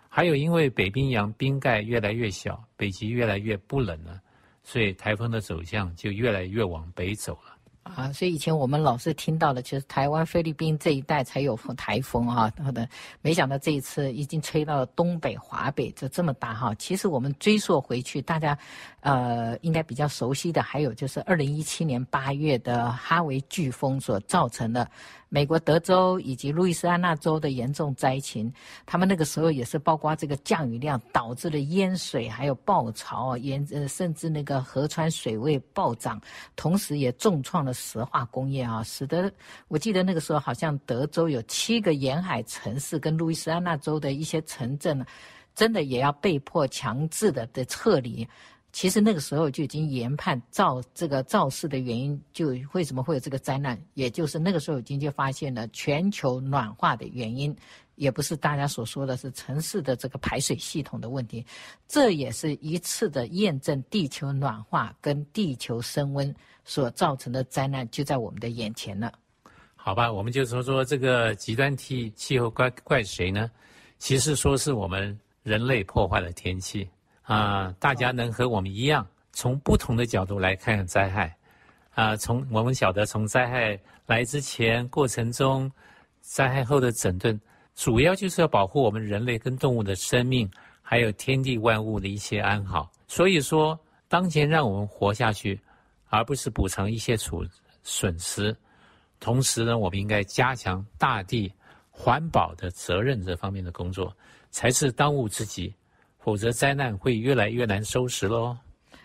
Speaker 3: 还有，因为北冰洋冰盖越来越小，北极越来越不冷了，所以台风的走向就越来越往北走了。
Speaker 4: 啊，所以以前我们老是听到的，就是台湾、菲律宾这一带才有台风哈，好的，没想到这一次已经吹到了东北、华北，这这么大哈。其实我们追溯回去，大家呃应该比较熟悉的，还有就是二零一七年八月的哈维飓风所造成的。美国德州以及路易斯安那州的严重灾情，他们那个时候也是包括这个降雨量导致了淹水，还有暴潮啊，淹呃甚至那个河川水位暴涨，同时也重创了石化工业啊，使得我记得那个时候好像德州有七个沿海城市跟路易斯安那州的一些城镇，真的也要被迫强制的的撤离。其实那个时候就已经研判造这个造势的原因，就为什么会有这个灾难，也就是那个时候已经就发现了全球暖化的原因，也不是大家所说的是城市的这个排水系统的问题，这也是一次的验证地球暖化跟地球升温所造成的灾难就在我们的眼前了。
Speaker 3: 好吧，我们就说说这个极端气气候怪怪谁呢？其实说是我们人类破坏了天气。啊，大家能和我们一样，从不同的角度来看灾害。啊，从我们晓得，从灾害来之前、过程中、灾害后的整顿，主要就是要保护我们人类跟动物的生命，还有天地万物的一切安好。所以说，当前让我们活下去，而不是补偿一些处损失。同时呢，我们应该加强大地环保的责任这方面的工作，才是当务之急。否则灾难会越来越难收拾喽。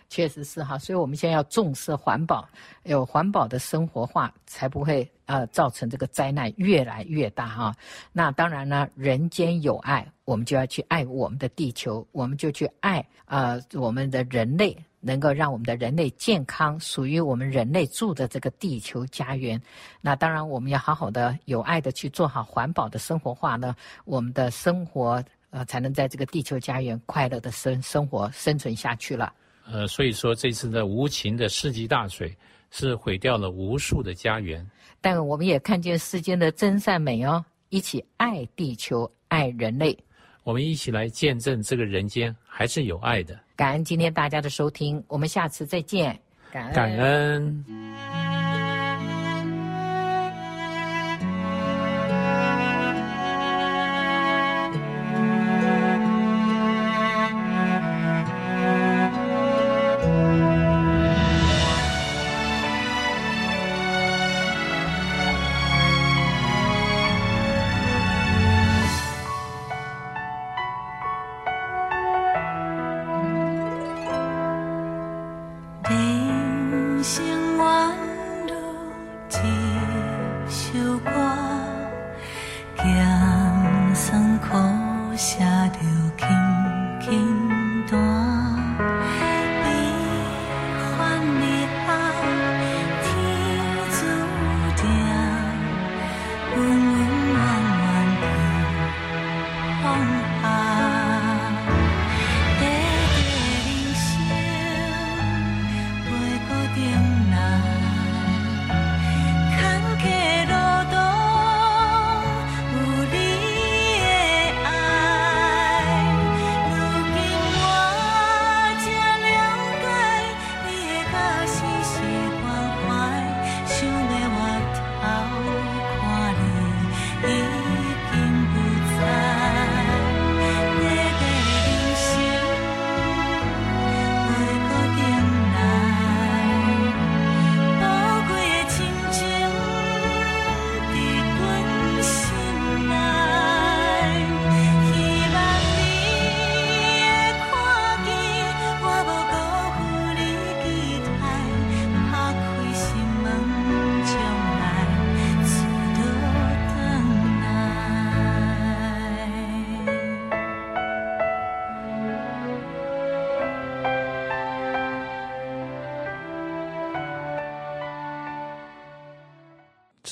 Speaker 4: 确实是哈，所以我们现在要重视环保，有环保的生活化，才不会呃造成这个灾难越来越大哈。那当然呢，人间有爱，我们就要去爱我们的地球，我们就去爱呃我们的人类，能够让我们的人类健康，属于我们人类住的这个地球家园。那当然，我们要好好的有爱的去做好环保的生活化呢，我们的生活。呃，才能在这个地球家园快乐的生生活生存下去了。
Speaker 3: 呃，所以说这次的无情的世纪大水是毁掉了无数的家园，
Speaker 4: 但我们也看见世间的真善美哦，一起爱地球，爱人类，
Speaker 3: 我们一起来见证这个人间还是有爱的。
Speaker 4: 感恩今天大家的收听，我们下次再见。感恩。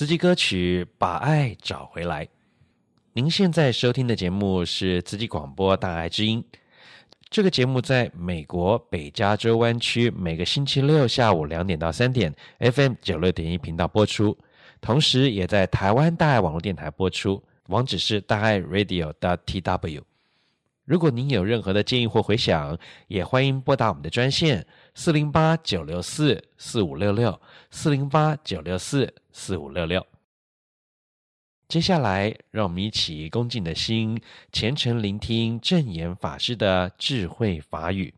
Speaker 1: 词曲歌曲《把爱找回来》。您现在收听的节目是慈济广播《大爱之音》。这个节目在美国北加州湾区每个星期六下午两点到三点，FM 九六点一频道播出，同时也在台湾大爱网络电台播出。网址是大爱 Radio.tw。如果您有任何的建议或回想，也欢迎拨打我们的专线四零八九六四四五六六四零八九六四四五六六。接下来，让我们一起恭敬的心，虔诚聆听正言法师的智慧法
Speaker 9: 语。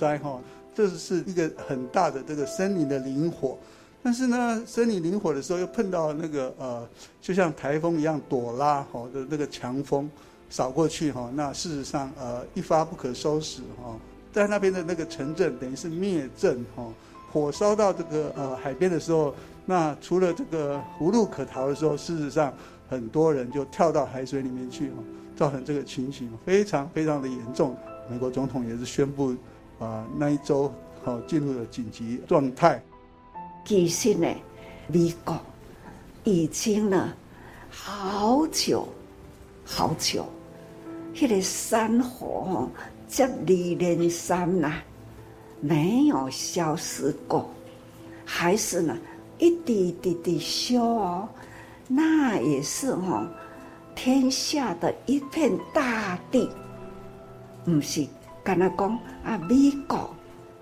Speaker 9: 灾哈，这是一个很大的这个森林的林火，但是呢，森林林火的时候又碰到那个呃，就像台风一样朵拉哈的那个强风扫过去哈，那事实上呃一发不可收拾哈，在那边的那个城镇等于是灭镇哈，火烧到这个呃海边的时候，那除了这个无路可逃的时候，事实上很多人就跳到海水里面去哈，造成这个情形非常非常的严重。美国总统也是宣布，啊，那一周好进入了紧急状态。
Speaker 10: 其实呢，美国已经呢好久好久，那个山火接二连三呐，没有消失过，还是呢一滴滴的烧哦，那也是哈天下的一片大地。不是，跟他讲啊，美国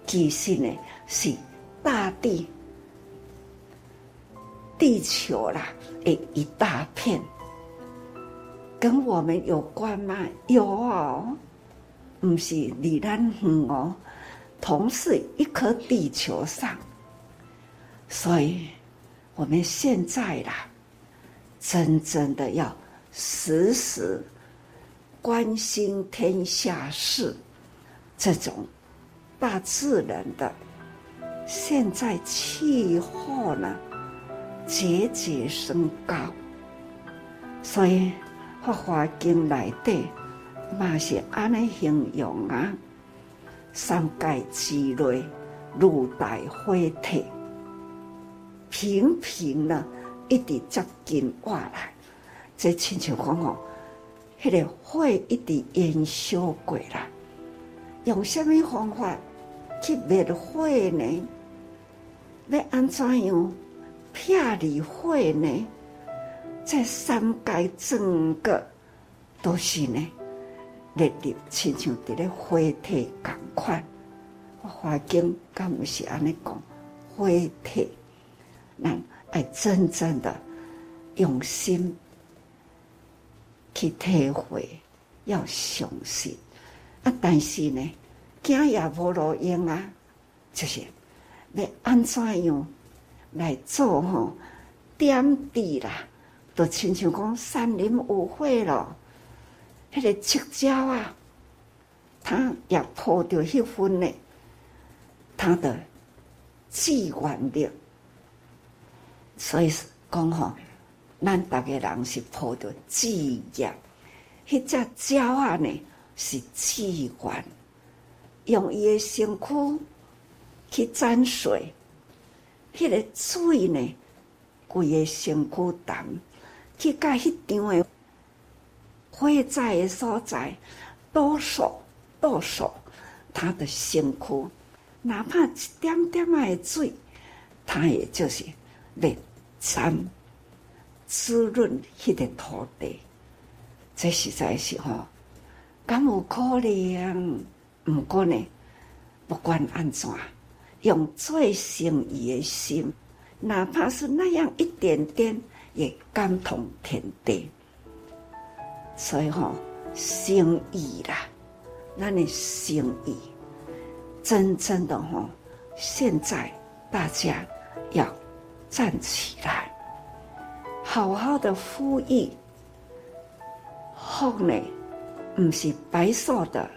Speaker 10: 其实呢是大地、地球啦，诶，一大片，跟我们有关吗？有哦，不是离咱远哦，同是一颗地球上，所以我们现在啦，真正的要时时。关心天下事，这种大自然的，现在气候呢节节升高，所以《法华经》内底嘛是安尼形容啊：三界之内，如大火体，频频呢一直接近我来，这亲像讲哦。迄个火一直燃烧过啦，用什么方法去灭火呢？要安怎样撇离火呢？在三界整个都是呢，烈日亲像伫咧火体共款。华经敢毋是安尼讲，火体，人爱真正的用心。去体会，要相信啊！但是呢，惊也无路用啊，就是要安怎样来做吼？点滴啦，都亲像讲山林有火咯，迄、个触礁啊，它也破掉迄份呢，它的机关力，所以讲吼。咱逐个人是抱着志业，迄只鸟啊呢是志愿，用伊诶身躯去沾水，迄、个水呢，规个身躯淡，去甲迄张诶火灾诶所在，多数多数，他的身躯，哪怕一点点仔个水，他也就是来沾。滋润迄个土地，这实在是吼，敢有可能？毋过呢，不管安怎，用最诚意的心，哪怕是那样一点点，也感动天地。所以吼，诚意啦，咱的诚意，真正的吼，现在大家要站起来。好好的呼吁，福呢，不是白说的，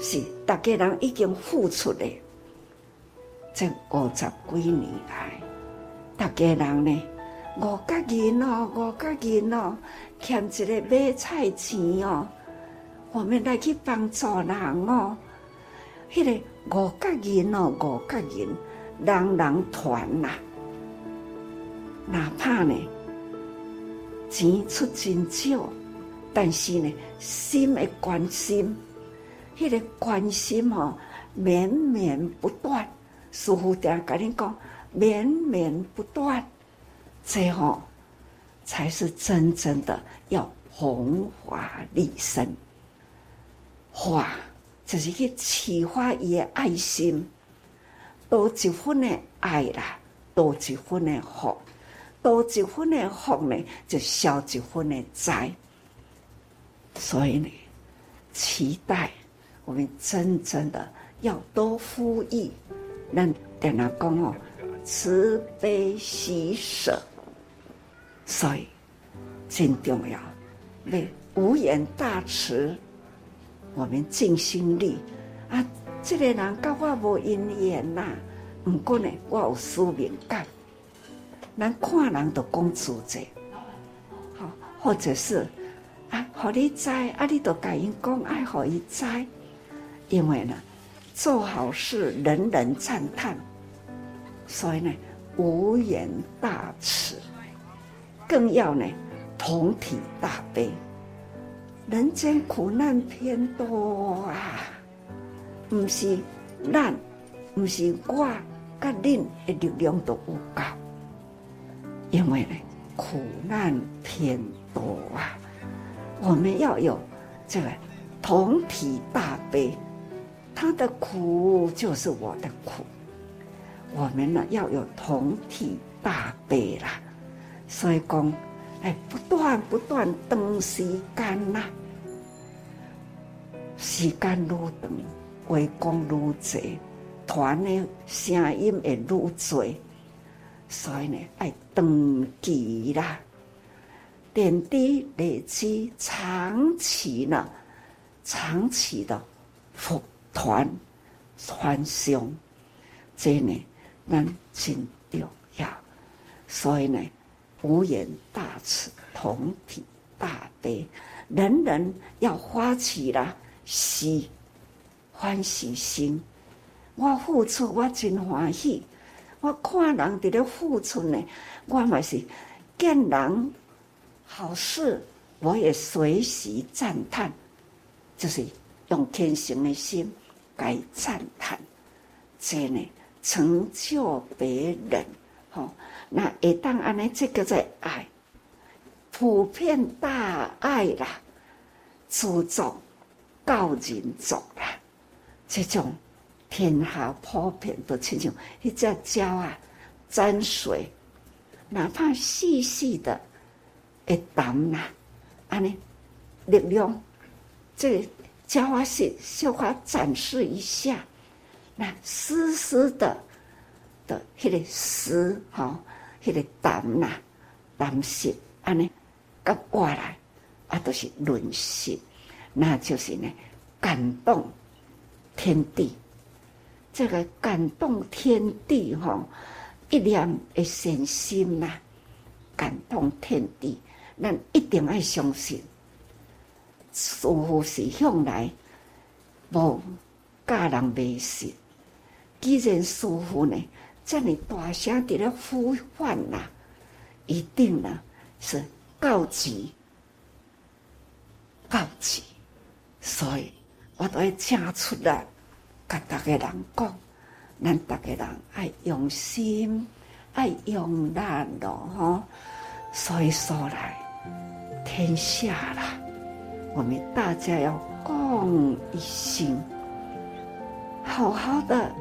Speaker 10: 是大家人已经付出的。这五十几年来，大家人呢，五角银哦，五角银哦，欠一个买菜钱哦，我们来去帮助人哦。迄、那个五角银哦，五角银，人人团呐、啊，哪怕呢钱出真少，但是呢心的关心，迄、那个关心哦，绵绵不断。师父定跟你讲，绵绵不断，最后才是真正的要弘法利身。法就是去启发伊的爱心，多一分的爱啦，多一分的福，多一分的福呢，就消一分的灾。所以呢，期待我们真正的要多呼吁。让电脑讲哦，慈悲喜舍，所以真重要。为无缘大慈，我们尽心力啊！这个人跟我无因缘呐，不过呢，我有使命感。咱看人都讲自在，好，或者是啊，和你知啊，你都甲因讲爱和伊知，因为呢。做好事，人人赞叹，所以呢，无言大慈，更要呢，同体大悲。人间苦难偏多啊，不是咱，不是我，甲恁的力量都有够，因为呢，苦难偏多啊，我们要有这个同体大悲。他的苦就是我的苦，我们呢要有同体大悲啦。所以讲，哎，不断不断长时间呐，时间愈长，话讲愈济，团呢声音会愈济，所以呢，爱长期啦，点滴累积，长期呢，长期的福。团团雄，这呢，咱真重要。所以呢，无缘大慈，同体大悲，人人要发起了喜欢喜心。我付出，我真欢喜。我看人伫咧付出呢，我嘛是见人好事，我也随喜赞叹，就是用虔诚的心。该赞叹，这呢成就别人，吼，那一旦安尼，这个在爱，普遍大爱啦，注重告人族啦，这种天下普遍都亲像一只鸟啊，沾水，哪怕细细的一点啦，安尼力量，这个。教我是绣花展示一下，那丝丝的的迄个丝哈，迄个淡呐，淡色安尼，甲过来啊，都是润色，那就是呢感动天地。这个感动天地哈，一念的善心呐，感动天地，咱一定要相信。师父是向来无教人迷信。既然师父呢，这么大声伫咧呼唤呐，一定呢是告急，告急。所以我都要请出来，甲大家人讲，咱大家人爱用心，爱用力咯，吼。所以说来，天下啦。我们大家要共一心，好好的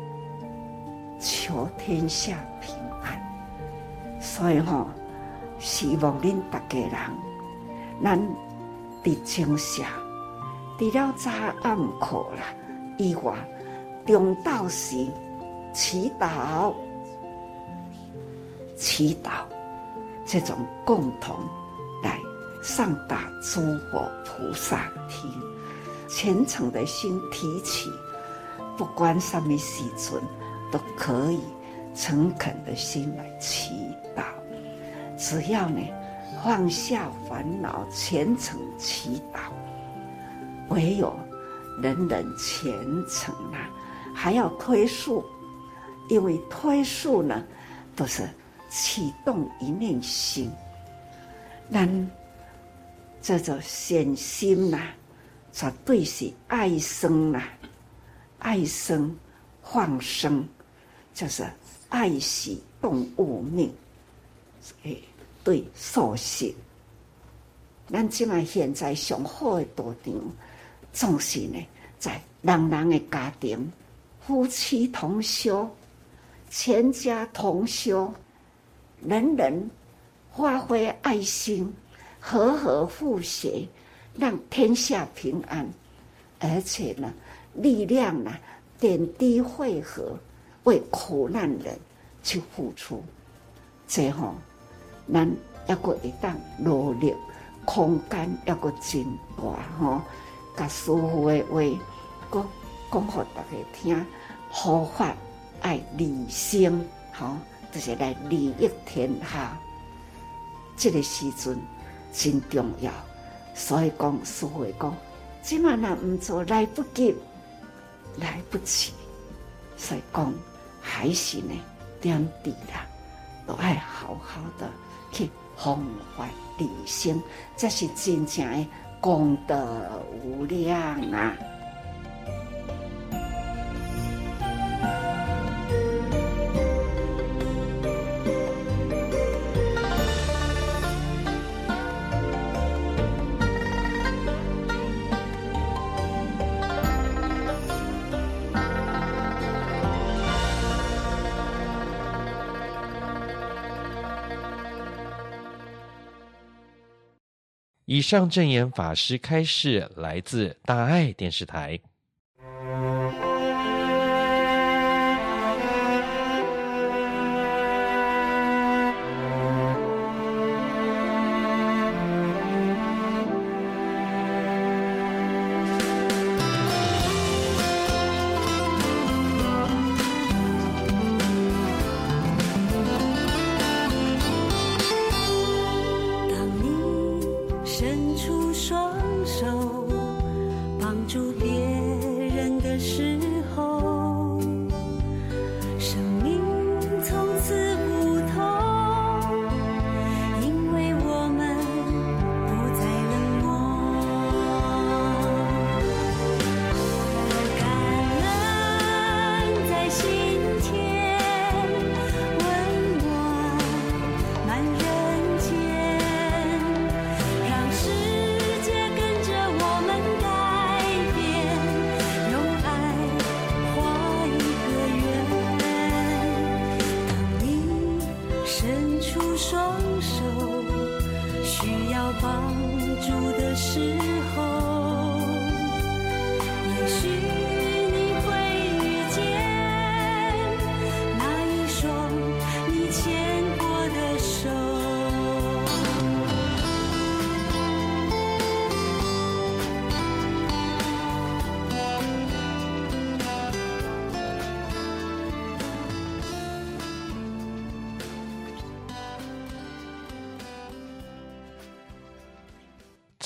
Speaker 10: 求天下平安。所以哈，希望恁大家人，咱伫正下，除了早暗课啦以外，中昼时祈祷，祈祷这种共同来。上达诸佛菩萨听，虔诚的心提起，不管什么时阵都可以诚恳的心来祈祷。只要呢，放下烦恼，虔诚祈祷。唯有人人虔诚啊，还要推素，因为推素呢，都是启动一念心，咱这种显心啦、啊，绝对是爱生啦、爱生放生，就是爱惜动物命，诶，对兽性。咱即卖现在上好的道场。总是呢，在人人的家庭，夫妻同修，全家同修，人人发挥爱心，和和和谐，让天下平安。而且呢，力量呢，点滴汇合，为苦难人去付出。最后，咱要个一旦努力，空间要个真大吼。把师傅的话，讲讲给大家听，佛法爱利生，好，就是来利益天下。这个时阵真重要，所以讲师傅讲，今晚若唔做来不及，来不及。所以讲，还是呢，点滴啦，都爱好好的去弘法利生，这是真正的。功德无量啊！
Speaker 1: 以上证言法师开示，来自大爱电视台。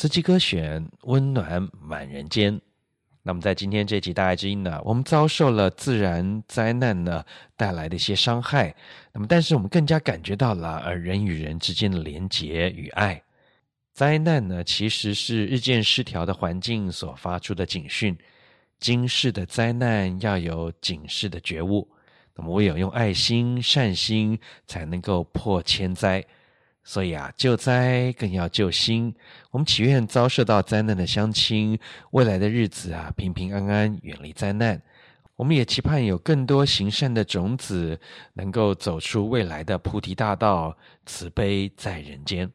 Speaker 1: 慈济歌选，温暖满人间。那么，在今天这集大爱之音呢，我们遭受了自然灾难呢带来的一些伤害。那么，但是我们更加感觉到了呃人与人之间的连结与爱。灾难呢，其实是日渐失调的环境所发出的警讯。今世的灾难要有警示的觉悟。那么，唯有用爱心、善心，才能够破千灾。所以啊，救灾更要救心。我们祈愿遭受到灾难的乡亲，未来的日子啊，平平安安，远离灾难。我们也期盼有更多行善的种子，能够走出未来的菩提大道，慈悲在人间。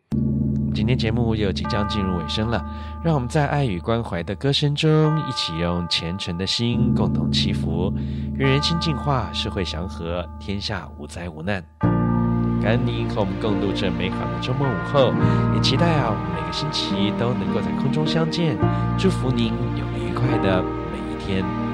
Speaker 1: 今天节目又即将进入尾声了，让我们在爱与关怀的歌声中，一起用虔诚的心共同祈福，愿人心净化，社会祥和，天下无灾无难。感恩您和我们共度这美好的周末午后，也期待啊，我们每个星期都能够在空中相见。祝福您有愉快的每一天。